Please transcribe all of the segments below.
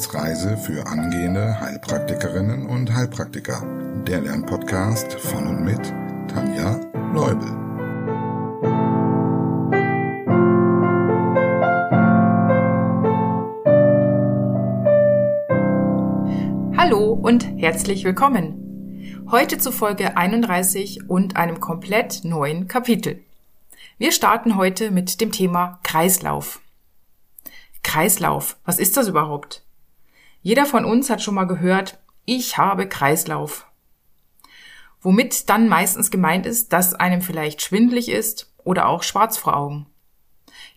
Wissensreise für angehende Heilpraktikerinnen und Heilpraktiker. Der Lernpodcast von und mit Tanja Leubel. Hallo und herzlich willkommen. Heute zu Folge 31 und einem komplett neuen Kapitel. Wir starten heute mit dem Thema Kreislauf. Kreislauf, was ist das überhaupt? Jeder von uns hat schon mal gehört, ich habe Kreislauf. Womit dann meistens gemeint ist, dass einem vielleicht schwindlig ist oder auch schwarz vor Augen.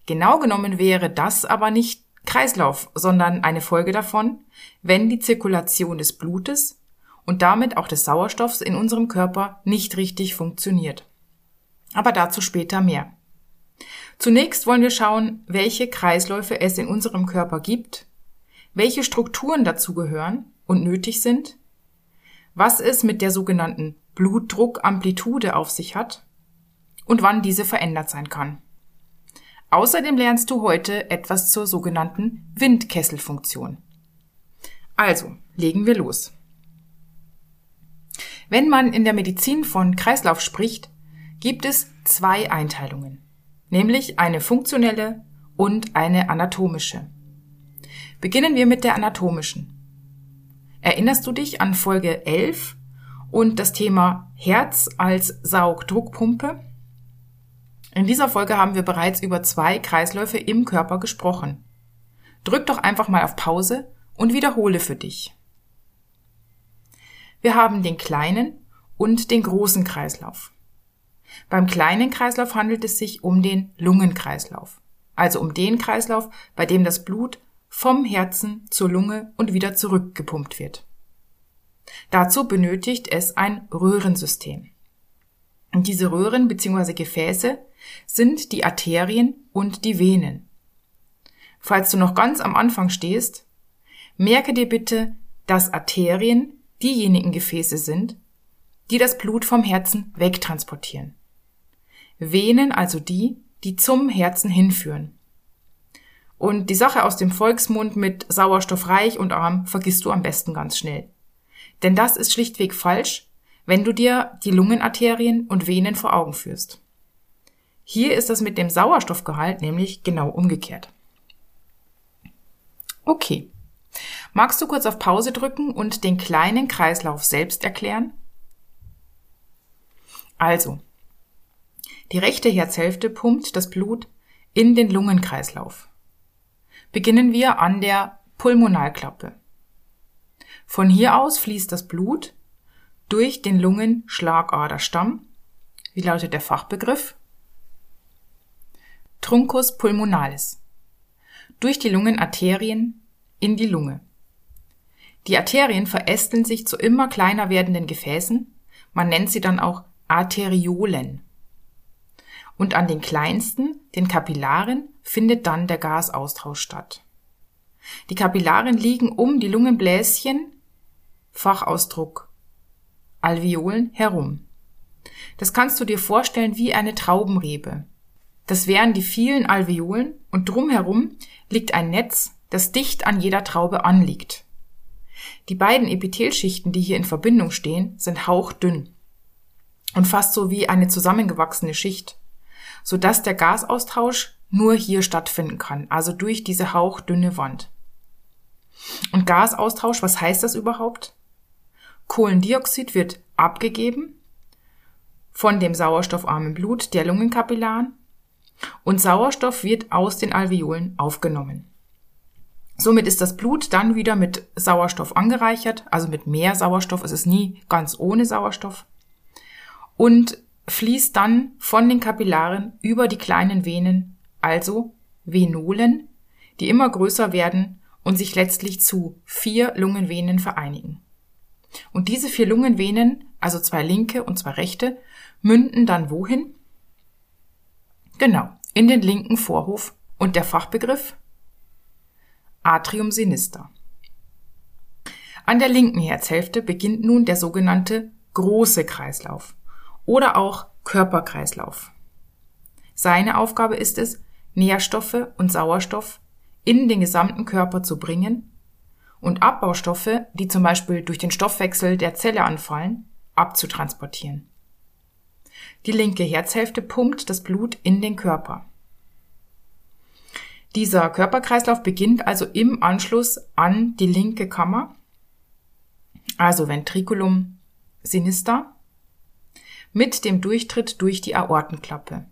Genau genommen wäre das aber nicht Kreislauf, sondern eine Folge davon, wenn die Zirkulation des Blutes und damit auch des Sauerstoffs in unserem Körper nicht richtig funktioniert. Aber dazu später mehr. Zunächst wollen wir schauen, welche Kreisläufe es in unserem Körper gibt, welche Strukturen dazu gehören und nötig sind, was es mit der sogenannten Blutdruckamplitude auf sich hat und wann diese verändert sein kann. Außerdem lernst du heute etwas zur sogenannten Windkesselfunktion. Also, legen wir los. Wenn man in der Medizin von Kreislauf spricht, gibt es zwei Einteilungen nämlich eine funktionelle und eine anatomische. Beginnen wir mit der anatomischen. Erinnerst du dich an Folge 11 und das Thema Herz als Saugdruckpumpe? In dieser Folge haben wir bereits über zwei Kreisläufe im Körper gesprochen. Drück doch einfach mal auf Pause und wiederhole für dich. Wir haben den kleinen und den großen Kreislauf. Beim kleinen Kreislauf handelt es sich um den Lungenkreislauf, also um den Kreislauf, bei dem das Blut vom Herzen zur Lunge und wieder zurückgepumpt wird. Dazu benötigt es ein Röhrensystem. Und diese Röhren bzw. Gefäße sind die Arterien und die Venen. Falls du noch ganz am Anfang stehst, merke dir bitte, dass Arterien diejenigen Gefäße sind, die das Blut vom Herzen wegtransportieren. Venen also die, die zum Herzen hinführen. Und die Sache aus dem Volksmund mit sauerstoffreich und arm vergisst du am besten ganz schnell. Denn das ist schlichtweg falsch, wenn du dir die Lungenarterien und Venen vor Augen führst. Hier ist das mit dem Sauerstoffgehalt nämlich genau umgekehrt. Okay. Magst du kurz auf Pause drücken und den kleinen Kreislauf selbst erklären? Also, die rechte Herzhälfte pumpt das Blut in den Lungenkreislauf. Beginnen wir an der Pulmonalklappe. Von hier aus fließt das Blut durch den Lungenschlagaderstamm. Wie lautet der Fachbegriff? Truncus pulmonalis. Durch die Lungenarterien in die Lunge. Die Arterien verästeln sich zu immer kleiner werdenden Gefäßen. Man nennt sie dann auch Arteriolen und an den kleinsten, den Kapillaren, findet dann der Gasaustausch statt. Die Kapillaren liegen um die Lungenbläschen, Fachausdruck Alveolen herum. Das kannst du dir vorstellen wie eine Traubenrebe. Das wären die vielen Alveolen und drumherum liegt ein Netz, das dicht an jeder Traube anliegt. Die beiden Epithelschichten, die hier in Verbindung stehen, sind hauchdünn und fast so wie eine zusammengewachsene Schicht sodass der Gasaustausch nur hier stattfinden kann, also durch diese hauchdünne Wand. Und Gasaustausch, was heißt das überhaupt? Kohlendioxid wird abgegeben von dem sauerstoffarmen Blut der Lungenkapillaren und Sauerstoff wird aus den Alveolen aufgenommen. Somit ist das Blut dann wieder mit Sauerstoff angereichert, also mit mehr Sauerstoff, es ist nie ganz ohne Sauerstoff. Und fließt dann von den Kapillaren über die kleinen Venen, also Venolen, die immer größer werden und sich letztlich zu vier Lungenvenen vereinigen. Und diese vier Lungenvenen, also zwei linke und zwei rechte, münden dann wohin? Genau, in den linken Vorhof und der Fachbegriff Atrium sinister. An der linken Herzhälfte beginnt nun der sogenannte große Kreislauf oder auch Körperkreislauf. Seine Aufgabe ist es, Nährstoffe und Sauerstoff in den gesamten Körper zu bringen und Abbaustoffe, die zum Beispiel durch den Stoffwechsel der Zelle anfallen, abzutransportieren. Die linke Herzhälfte pumpt das Blut in den Körper. Dieser Körperkreislauf beginnt also im Anschluss an die linke Kammer, also Ventriculum sinister, mit dem Durchtritt durch die Aortenklappe.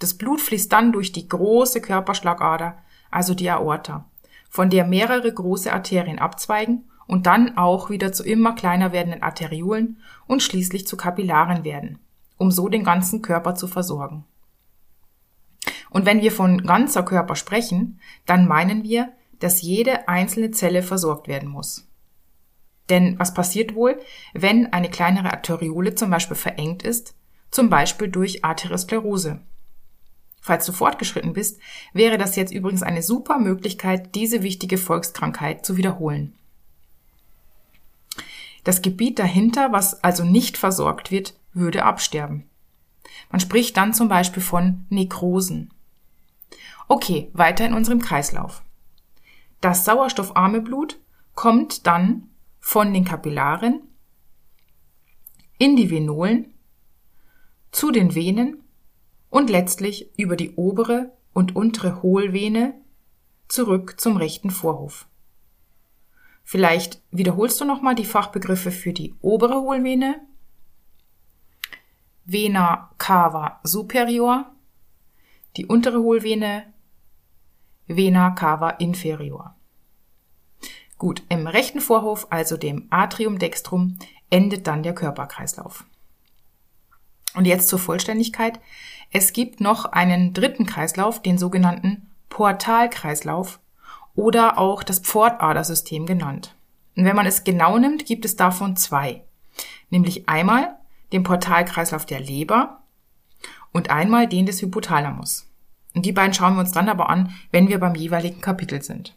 Das Blut fließt dann durch die große Körperschlagader, also die Aorta, von der mehrere große Arterien abzweigen und dann auch wieder zu immer kleiner werdenden Arteriolen und schließlich zu Kapillaren werden, um so den ganzen Körper zu versorgen. Und wenn wir von ganzer Körper sprechen, dann meinen wir, dass jede einzelne Zelle versorgt werden muss. Denn was passiert wohl, wenn eine kleinere Arteriole zum Beispiel verengt ist, zum Beispiel durch Arteriosklerose? Falls du fortgeschritten bist, wäre das jetzt übrigens eine super Möglichkeit, diese wichtige Volkskrankheit zu wiederholen. Das Gebiet dahinter, was also nicht versorgt wird, würde absterben. Man spricht dann zum Beispiel von Nekrosen. Okay, weiter in unserem Kreislauf. Das sauerstoffarme Blut kommt dann von den Kapillaren in die Venolen, zu den Venen und letztlich über die obere und untere Hohlvene zurück zum rechten Vorhof. Vielleicht wiederholst du nochmal die Fachbegriffe für die obere Hohlvene. Vena cava superior, die untere Hohlvene Vena cava inferior. Gut, im rechten Vorhof, also dem Atrium dextrum, endet dann der Körperkreislauf. Und jetzt zur Vollständigkeit. Es gibt noch einen dritten Kreislauf, den sogenannten Portalkreislauf oder auch das Pfortadersystem genannt. Und wenn man es genau nimmt, gibt es davon zwei. Nämlich einmal den Portalkreislauf der Leber und einmal den des Hypothalamus. Und die beiden schauen wir uns dann aber an, wenn wir beim jeweiligen Kapitel sind.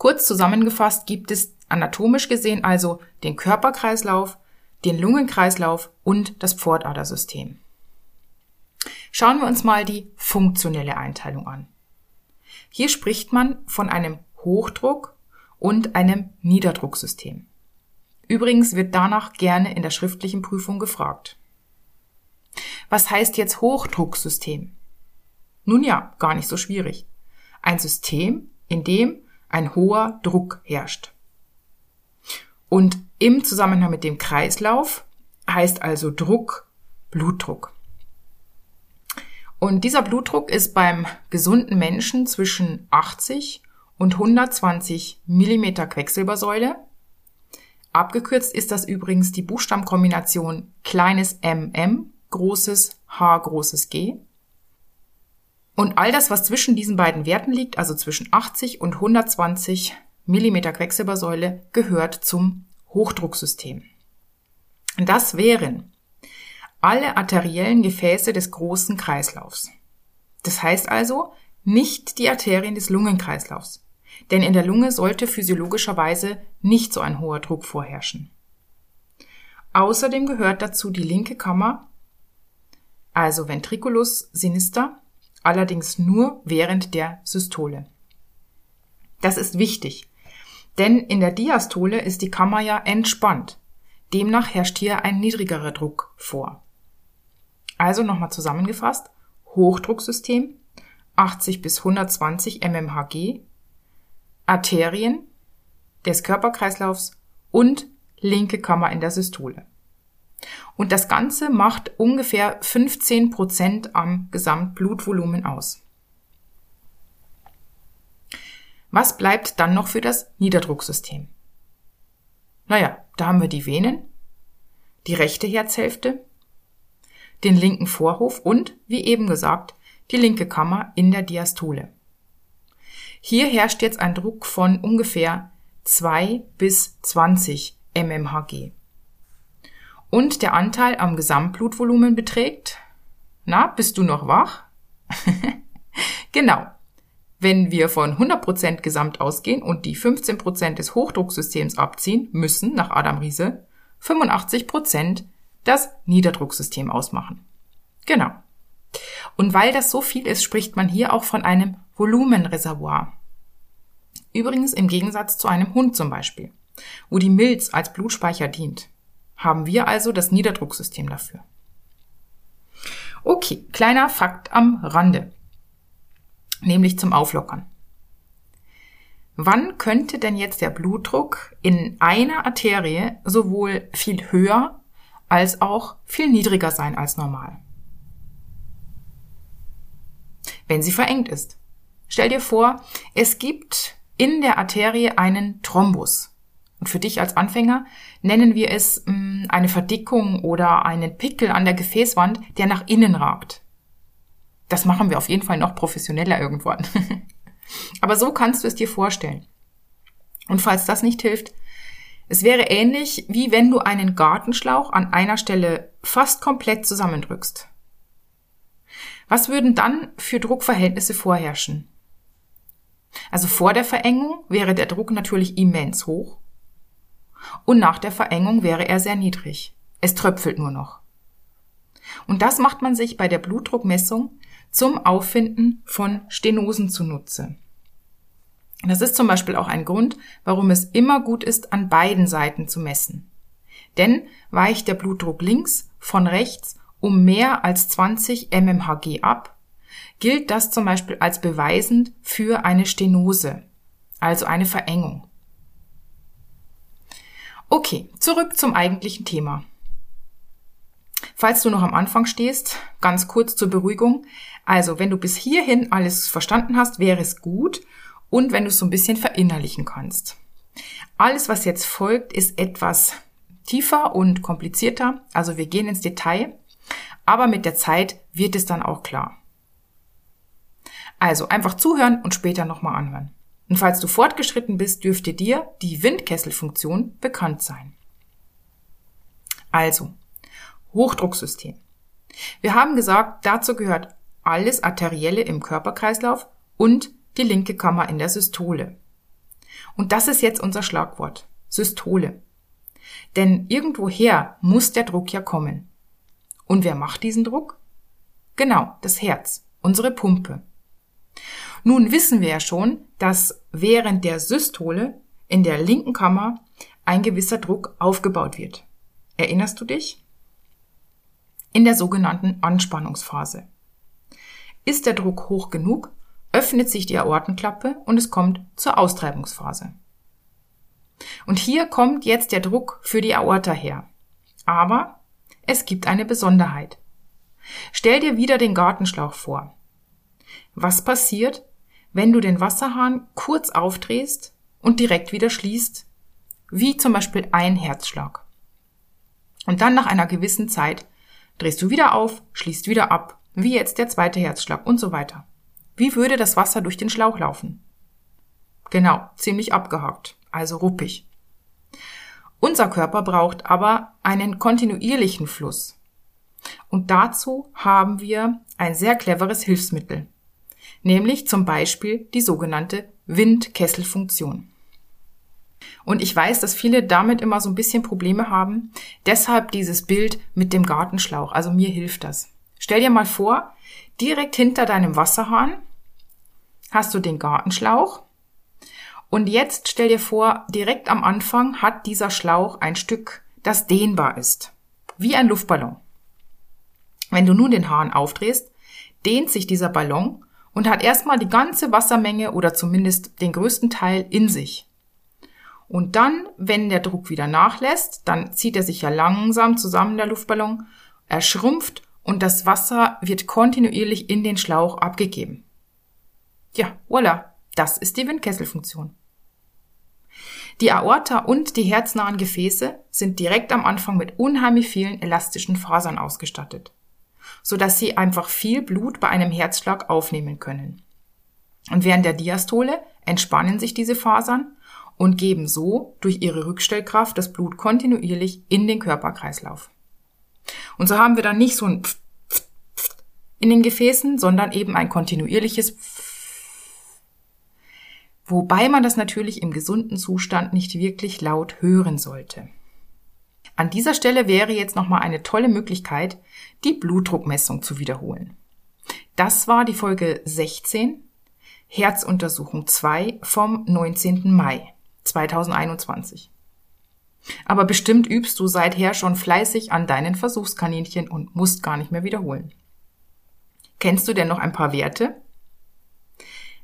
Kurz zusammengefasst gibt es anatomisch gesehen also den Körperkreislauf, den Lungenkreislauf und das Pfortadersystem. Schauen wir uns mal die funktionelle Einteilung an. Hier spricht man von einem Hochdruck und einem Niederdrucksystem. Übrigens wird danach gerne in der schriftlichen Prüfung gefragt. Was heißt jetzt Hochdrucksystem? Nun ja, gar nicht so schwierig. Ein System, in dem ein hoher Druck herrscht. Und im Zusammenhang mit dem Kreislauf heißt also Druck Blutdruck. Und dieser Blutdruck ist beim gesunden Menschen zwischen 80 und 120 Millimeter Quecksilbersäule. Abgekürzt ist das übrigens die Buchstabenkombination kleines mm, großes H, großes G. Und all das, was zwischen diesen beiden Werten liegt, also zwischen 80 und 120 Millimeter Quecksilbersäule, gehört zum Hochdrucksystem. Das wären alle arteriellen Gefäße des großen Kreislaufs. Das heißt also nicht die Arterien des Lungenkreislaufs, denn in der Lunge sollte physiologischerweise nicht so ein hoher Druck vorherrschen. Außerdem gehört dazu die linke Kammer, also Ventriculus sinister, allerdings nur während der Systole. Das ist wichtig, denn in der Diastole ist die Kammer ja entspannt. Demnach herrscht hier ein niedrigerer Druck vor. Also nochmal zusammengefasst, Hochdrucksystem 80 bis 120 mmHg, Arterien des Körperkreislaufs und linke Kammer in der Systole. Und das Ganze macht ungefähr 15 Prozent am Gesamtblutvolumen aus. Was bleibt dann noch für das Niederdrucksystem? Naja, da haben wir die Venen, die rechte Herzhälfte, den linken Vorhof und, wie eben gesagt, die linke Kammer in der Diastole. Hier herrscht jetzt ein Druck von ungefähr 2 bis 20 mmHg. Und der Anteil am Gesamtblutvolumen beträgt, na, bist du noch wach? genau. Wenn wir von 100% Gesamt ausgehen und die 15% des Hochdrucksystems abziehen, müssen, nach Adam Riese, 85% das Niederdrucksystem ausmachen. Genau. Und weil das so viel ist, spricht man hier auch von einem Volumenreservoir. Übrigens im Gegensatz zu einem Hund zum Beispiel, wo die Milz als Blutspeicher dient, haben wir also das Niederdrucksystem dafür. Okay, kleiner Fakt am Rande, nämlich zum Auflockern. Wann könnte denn jetzt der Blutdruck in einer Arterie sowohl viel höher als auch viel niedriger sein als normal? Wenn sie verengt ist. Stell dir vor, es gibt in der Arterie einen Thrombus. Und für dich als Anfänger nennen wir es mh, hm, eine Verdickung oder einen Pickel an der Gefäßwand, der nach innen ragt. Das machen wir auf jeden Fall noch professioneller irgendwann. Aber so kannst du es dir vorstellen. Und falls das nicht hilft, es wäre ähnlich, wie wenn du einen Gartenschlauch an einer Stelle fast komplett zusammendrückst. Was würden dann für Druckverhältnisse vorherrschen? Also vor der Verengung wäre der Druck natürlich immens hoch und nach der Verengung wäre er sehr niedrig. Es tröpfelt nur noch. Und das macht man sich bei der Blutdruckmessung zum Auffinden von Stenosen zunutze. Das ist zum Beispiel auch ein Grund, warum es immer gut ist, an beiden Seiten zu messen. Denn weicht der Blutdruck links von rechts um mehr als 20 mmHg ab, gilt das zum Beispiel als beweisend für eine Stenose, also eine Verengung. Okay, zurück zum eigentlichen Thema. Falls du noch am Anfang stehst, ganz kurz zur Beruhigung. Also, wenn du bis hierhin alles verstanden hast, wäre es gut und wenn du es so ein bisschen verinnerlichen kannst. Alles, was jetzt folgt, ist etwas tiefer und komplizierter. Also wir gehen ins Detail, aber mit der Zeit wird es dann auch klar. Also einfach zuhören und später nochmal anhören. Und falls du fortgeschritten bist, dürfte dir die Windkesselfunktion bekannt sein. Also, Hochdrucksystem. Wir haben gesagt, dazu gehört alles Arterielle im Körperkreislauf und die linke Kammer in der Systole. Und das ist jetzt unser Schlagwort. Systole. Denn irgendwoher muss der Druck ja kommen. Und wer macht diesen Druck? Genau, das Herz, unsere Pumpe. Nun wissen wir ja schon, dass während der Systole in der linken Kammer ein gewisser Druck aufgebaut wird. Erinnerst du dich? In der sogenannten Anspannungsphase. Ist der Druck hoch genug, öffnet sich die Aortenklappe und es kommt zur Austreibungsphase. Und hier kommt jetzt der Druck für die Aorta her. Aber es gibt eine Besonderheit. Stell dir wieder den Gartenschlauch vor. Was passiert, wenn du den Wasserhahn kurz aufdrehst und direkt wieder schließt, wie zum Beispiel ein Herzschlag? Und dann nach einer gewissen Zeit drehst du wieder auf, schließt wieder ab, wie jetzt der zweite Herzschlag und so weiter. Wie würde das Wasser durch den Schlauch laufen? Genau, ziemlich abgehakt, also ruppig. Unser Körper braucht aber einen kontinuierlichen Fluss. Und dazu haben wir ein sehr cleveres Hilfsmittel, nämlich zum Beispiel die sogenannte Windkesselfunktion. Und ich weiß, dass viele damit immer so ein bisschen Probleme haben. Deshalb dieses Bild mit dem Gartenschlauch. Also mir hilft das. Stell dir mal vor, direkt hinter deinem Wasserhahn hast du den Gartenschlauch. Und jetzt stell dir vor, direkt am Anfang hat dieser Schlauch ein Stück, das dehnbar ist. Wie ein Luftballon. Wenn du nun den Hahn aufdrehst, dehnt sich dieser Ballon und hat erstmal die ganze Wassermenge oder zumindest den größten Teil in sich. Und dann, wenn der Druck wieder nachlässt, dann zieht er sich ja langsam zusammen, der Luftballon, er schrumpft und das Wasser wird kontinuierlich in den Schlauch abgegeben. Ja, voilà, das ist die Windkesselfunktion. Die Aorta und die herznahen Gefäße sind direkt am Anfang mit unheimlich vielen elastischen Fasern ausgestattet, so dass sie einfach viel Blut bei einem Herzschlag aufnehmen können. Und während der Diastole entspannen sich diese Fasern und geben so durch ihre Rückstellkraft das Blut kontinuierlich in den Körperkreislauf. Und so haben wir dann nicht so ein Pft, Pft, Pft in den Gefäßen, sondern eben ein kontinuierliches wobei man das natürlich im gesunden Zustand nicht wirklich laut hören sollte. An dieser Stelle wäre jetzt nochmal eine tolle Möglichkeit, die Blutdruckmessung zu wiederholen. Das war die Folge 16. Herzuntersuchung 2 vom 19. Mai 2021. Aber bestimmt übst du seither schon fleißig an deinen Versuchskaninchen und musst gar nicht mehr wiederholen. Kennst du denn noch ein paar Werte?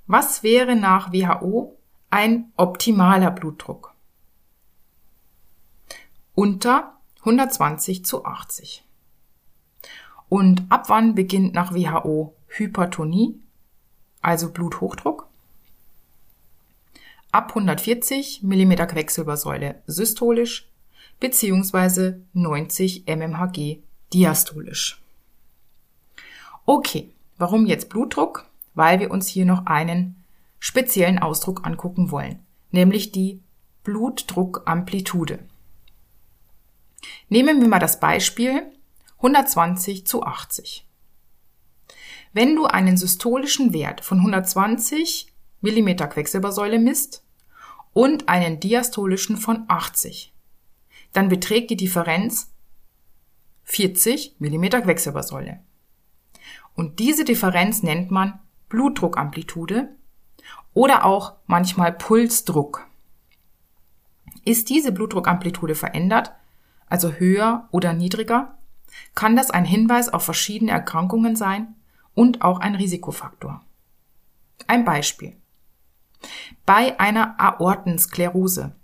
Was wäre nach WHO ein optimaler Blutdruck? Unter 120 zu 80. Und ab wann beginnt nach WHO Hypertonie, also Bluthochdruck? ab 140 mm Quecksilbersäule systolisch beziehungsweise 90 mmHg diastolisch. Okay, warum jetzt Blutdruck? Weil wir uns hier noch einen speziellen Ausdruck angucken wollen, nämlich die Blutdruckamplitude. Nehmen wir mal das Beispiel 120 zu 80. Wenn du einen systolischen Wert von 120 mm Quecksilbersäule misst, und einen diastolischen von 80. Dann beträgt die Differenz 40 mm Quecksilbersäule. Und diese Differenz nennt man Blutdruckamplitude oder auch manchmal Pulsdruck. Ist diese Blutdruckamplitude verändert, also höher oder niedriger, kann das ein Hinweis auf verschiedene Erkrankungen sein und auch ein Risikofaktor. Ein Beispiel. Bei einer Aortensklerose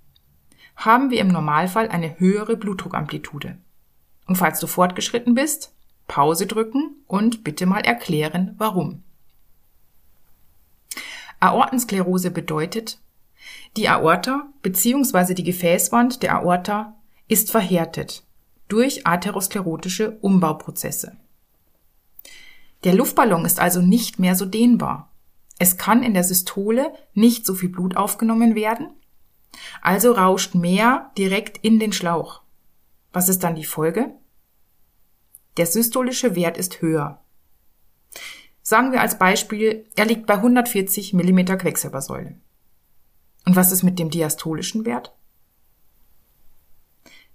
haben wir im Normalfall eine höhere Blutdruckamplitude. Und falls du fortgeschritten bist, Pause drücken und bitte mal erklären, warum. Aortensklerose bedeutet, die Aorta bzw. die Gefäßwand der Aorta ist verhärtet durch atherosklerotische Umbauprozesse. Der Luftballon ist also nicht mehr so dehnbar. Es kann in der Systole nicht so viel Blut aufgenommen werden, also rauscht mehr direkt in den Schlauch. Was ist dann die Folge? Der systolische Wert ist höher. Sagen wir als Beispiel, er liegt bei 140 mm Quecksilbersäule. Und was ist mit dem diastolischen Wert?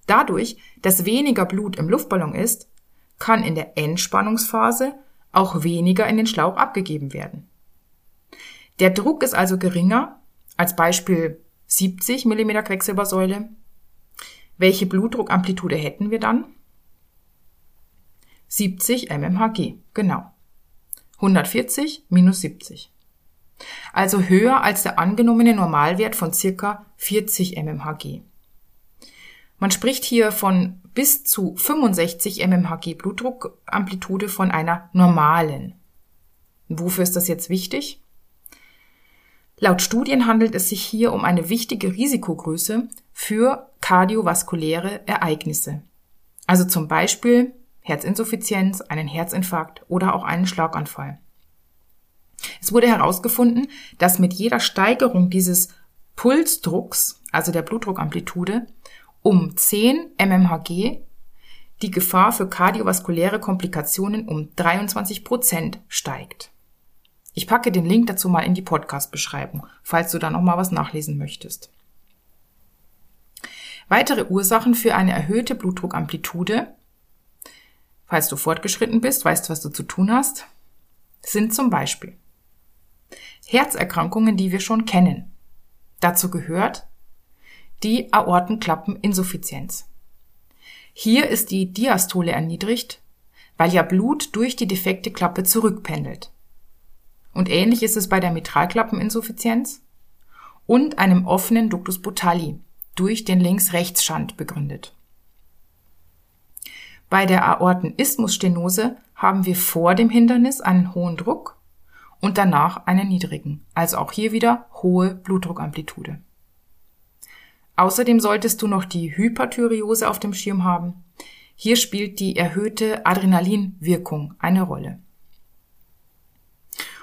Dadurch, dass weniger Blut im Luftballon ist, kann in der Entspannungsphase auch weniger in den Schlauch abgegeben werden. Der Druck ist also geringer, als Beispiel 70 mm Quecksilbersäule. Welche Blutdruckamplitude hätten wir dann? 70 mmHg, genau. 140 minus 70. Also höher als der angenommene Normalwert von circa 40 mmHg. Man spricht hier von bis zu 65 mmHg Blutdruckamplitude von einer normalen. Wofür ist das jetzt wichtig? Laut Studien handelt es sich hier um eine wichtige Risikogröße für kardiovaskuläre Ereignisse. Also zum Beispiel Herzinsuffizienz, einen Herzinfarkt oder auch einen Schlaganfall. Es wurde herausgefunden, dass mit jeder Steigerung dieses Pulsdrucks, also der Blutdruckamplitude, um 10 mmHg die Gefahr für kardiovaskuläre Komplikationen um 23 Prozent steigt. Ich packe den Link dazu mal in die Podcast-Beschreibung, falls du da noch mal was nachlesen möchtest. Weitere Ursachen für eine erhöhte Blutdruckamplitude, falls du fortgeschritten bist, weißt, was du zu tun hast, sind zum Beispiel Herzerkrankungen, die wir schon kennen. Dazu gehört die Aortenklappeninsuffizienz. Hier ist die Diastole erniedrigt, weil ja Blut durch die defekte Klappe zurückpendelt. Und ähnlich ist es bei der Mitralklappeninsuffizienz und einem offenen Ductus botalli durch den Links-Rechts-Schand begründet. Bei der Aortenisthmusstenose haben wir vor dem Hindernis einen hohen Druck und danach einen niedrigen, also auch hier wieder hohe Blutdruckamplitude. Außerdem solltest du noch die Hyperthyreose auf dem Schirm haben. Hier spielt die erhöhte Adrenalinwirkung eine Rolle.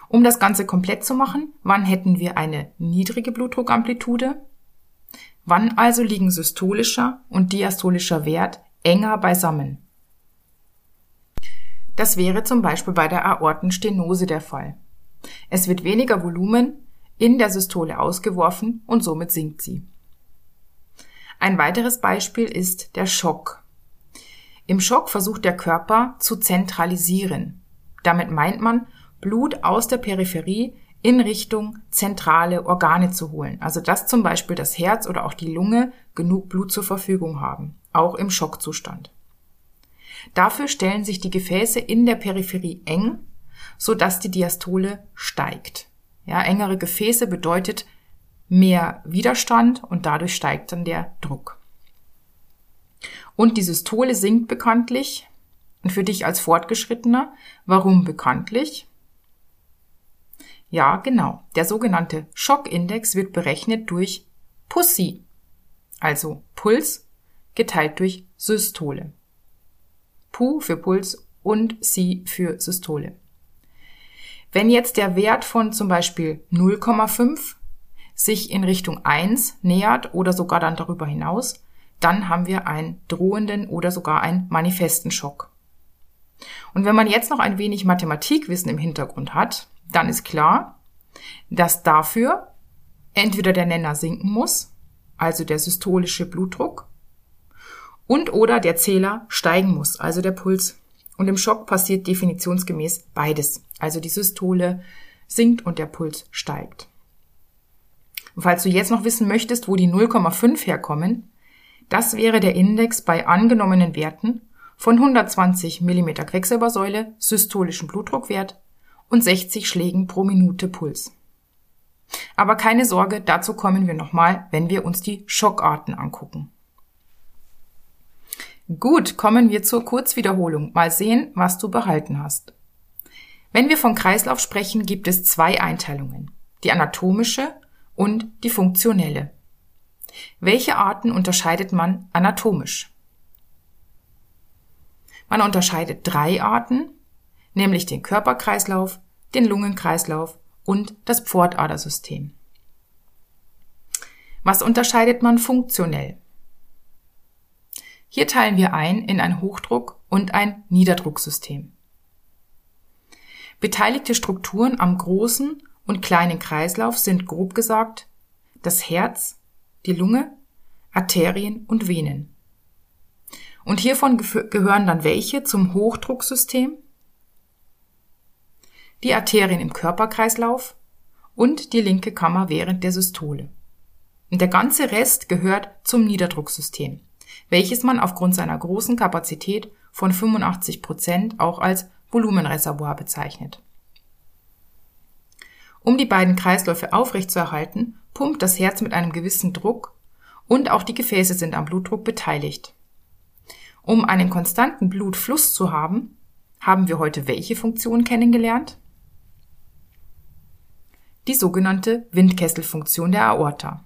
Um das Ganze komplett zu machen, wann hätten wir eine niedrige Blutdruckamplitude? Wann also liegen systolischer und diastolischer Wert enger beisammen? Das wäre zum Beispiel bei der Aortenstenose der Fall. Es wird weniger Volumen in der Systole ausgeworfen und somit sinkt sie. Ein weiteres Beispiel ist der Schock. Im Schock versucht der Körper zu zentralisieren. Damit meint man, Blut aus der Peripherie in Richtung zentrale Organe zu holen. Also dass zum Beispiel das Herz oder auch die Lunge genug Blut zur Verfügung haben, auch im Schockzustand. Dafür stellen sich die Gefäße in der Peripherie eng, so dass die Diastole steigt. Ja, engere Gefäße bedeutet mehr Widerstand und dadurch steigt dann der Druck. Und die Systole sinkt bekanntlich. Und für dich als Fortgeschrittener, warum bekanntlich? Ja, genau. Der sogenannte Schockindex wird berechnet durch Pussy, also Puls geteilt durch Systole. Pu für Puls und Si für Systole. Wenn jetzt der Wert von zum Beispiel 0,5 sich in Richtung 1 nähert oder sogar dann darüber hinaus, dann haben wir einen drohenden oder sogar einen manifesten Schock. Und wenn man jetzt noch ein wenig Mathematikwissen im Hintergrund hat, dann ist klar, dass dafür entweder der Nenner sinken muss, also der systolische Blutdruck, und oder der Zähler steigen muss, also der Puls. Und im Schock passiert definitionsgemäß beides, also die Systole sinkt und der Puls steigt. Und falls du jetzt noch wissen möchtest, wo die 0,5 herkommen, das wäre der Index bei angenommenen Werten von 120 mm Quecksilbersäule, systolischen Blutdruckwert und 60 Schlägen pro Minute Puls. Aber keine Sorge, dazu kommen wir nochmal, wenn wir uns die Schockarten angucken. Gut, kommen wir zur Kurzwiederholung. Mal sehen, was du behalten hast. Wenn wir von Kreislauf sprechen, gibt es zwei Einteilungen. Die anatomische und die funktionelle. Welche Arten unterscheidet man anatomisch? Man unterscheidet drei Arten, nämlich den Körperkreislauf, den Lungenkreislauf und das Pfortadersystem. Was unterscheidet man funktionell? Hier teilen wir ein in ein Hochdruck- und ein Niederdrucksystem. Beteiligte Strukturen am großen und kleinen Kreislauf sind grob gesagt das Herz, die Lunge, Arterien und Venen. Und hiervon gehören dann welche zum Hochdrucksystem, die Arterien im Körperkreislauf und die linke Kammer während der Systole. Und der ganze Rest gehört zum Niederdrucksystem, welches man aufgrund seiner großen Kapazität von 85 Prozent auch als Volumenreservoir bezeichnet. Um die beiden Kreisläufe aufrechtzuerhalten, pumpt das Herz mit einem gewissen Druck und auch die Gefäße sind am Blutdruck beteiligt. Um einen konstanten Blutfluss zu haben, haben wir heute welche Funktion kennengelernt? Die sogenannte Windkesselfunktion der Aorta.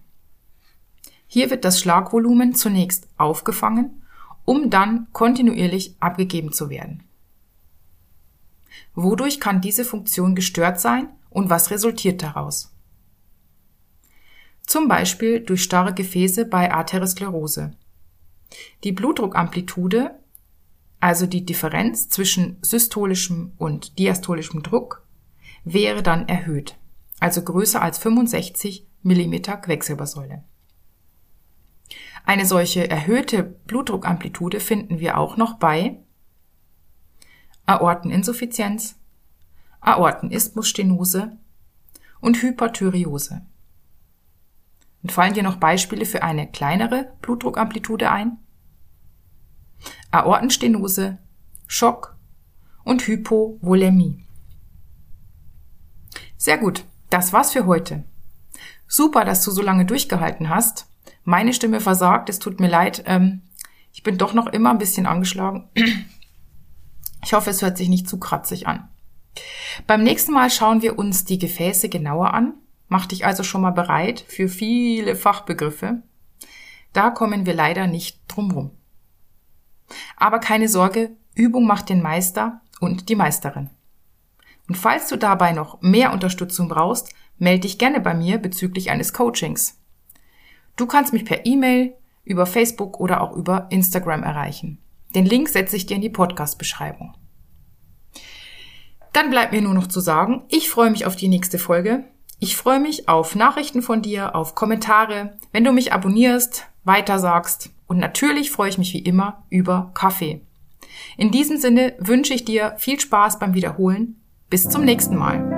Hier wird das Schlagvolumen zunächst aufgefangen, um dann kontinuierlich abgegeben zu werden. Wodurch kann diese Funktion gestört sein und was resultiert daraus? Zum Beispiel durch starre Gefäße bei Arteriosklerose. Die Blutdruckamplitude, also die Differenz zwischen systolischem und diastolischem Druck, wäre dann erhöht, also größer als 65 mm Quecksilbersäule. Eine solche erhöhte Blutdruckamplitude finden wir auch noch bei Aorteninsuffizienz, Aortenisthmusstenose und Hyperthyreose. Und fallen dir noch Beispiele für eine kleinere Blutdruckamplitude ein? Aortenstenose, Schock und Hypovolemie. Sehr gut, das war's für heute. Super, dass du so lange durchgehalten hast. Meine Stimme versagt, es tut mir leid. Ähm, ich bin doch noch immer ein bisschen angeschlagen. Ich hoffe, es hört sich nicht zu kratzig an. Beim nächsten Mal schauen wir uns die Gefäße genauer an Mach dich also schon mal bereit für viele Fachbegriffe. Da kommen wir leider nicht drumrum. Aber keine Sorge, Übung macht den Meister und die Meisterin. Und falls du dabei noch mehr Unterstützung brauchst, melde dich gerne bei mir bezüglich eines Coachings. Du kannst mich per E-Mail, über Facebook oder auch über Instagram erreichen. Den Link setze ich dir in die Podcast-Beschreibung. Dann bleibt mir nur noch zu sagen, ich freue mich auf die nächste Folge ich freue mich auf Nachrichten von dir, auf Kommentare, wenn du mich abonnierst, weitersagst und natürlich freue ich mich wie immer über Kaffee. In diesem Sinne wünsche ich dir viel Spaß beim Wiederholen. Bis zum nächsten Mal.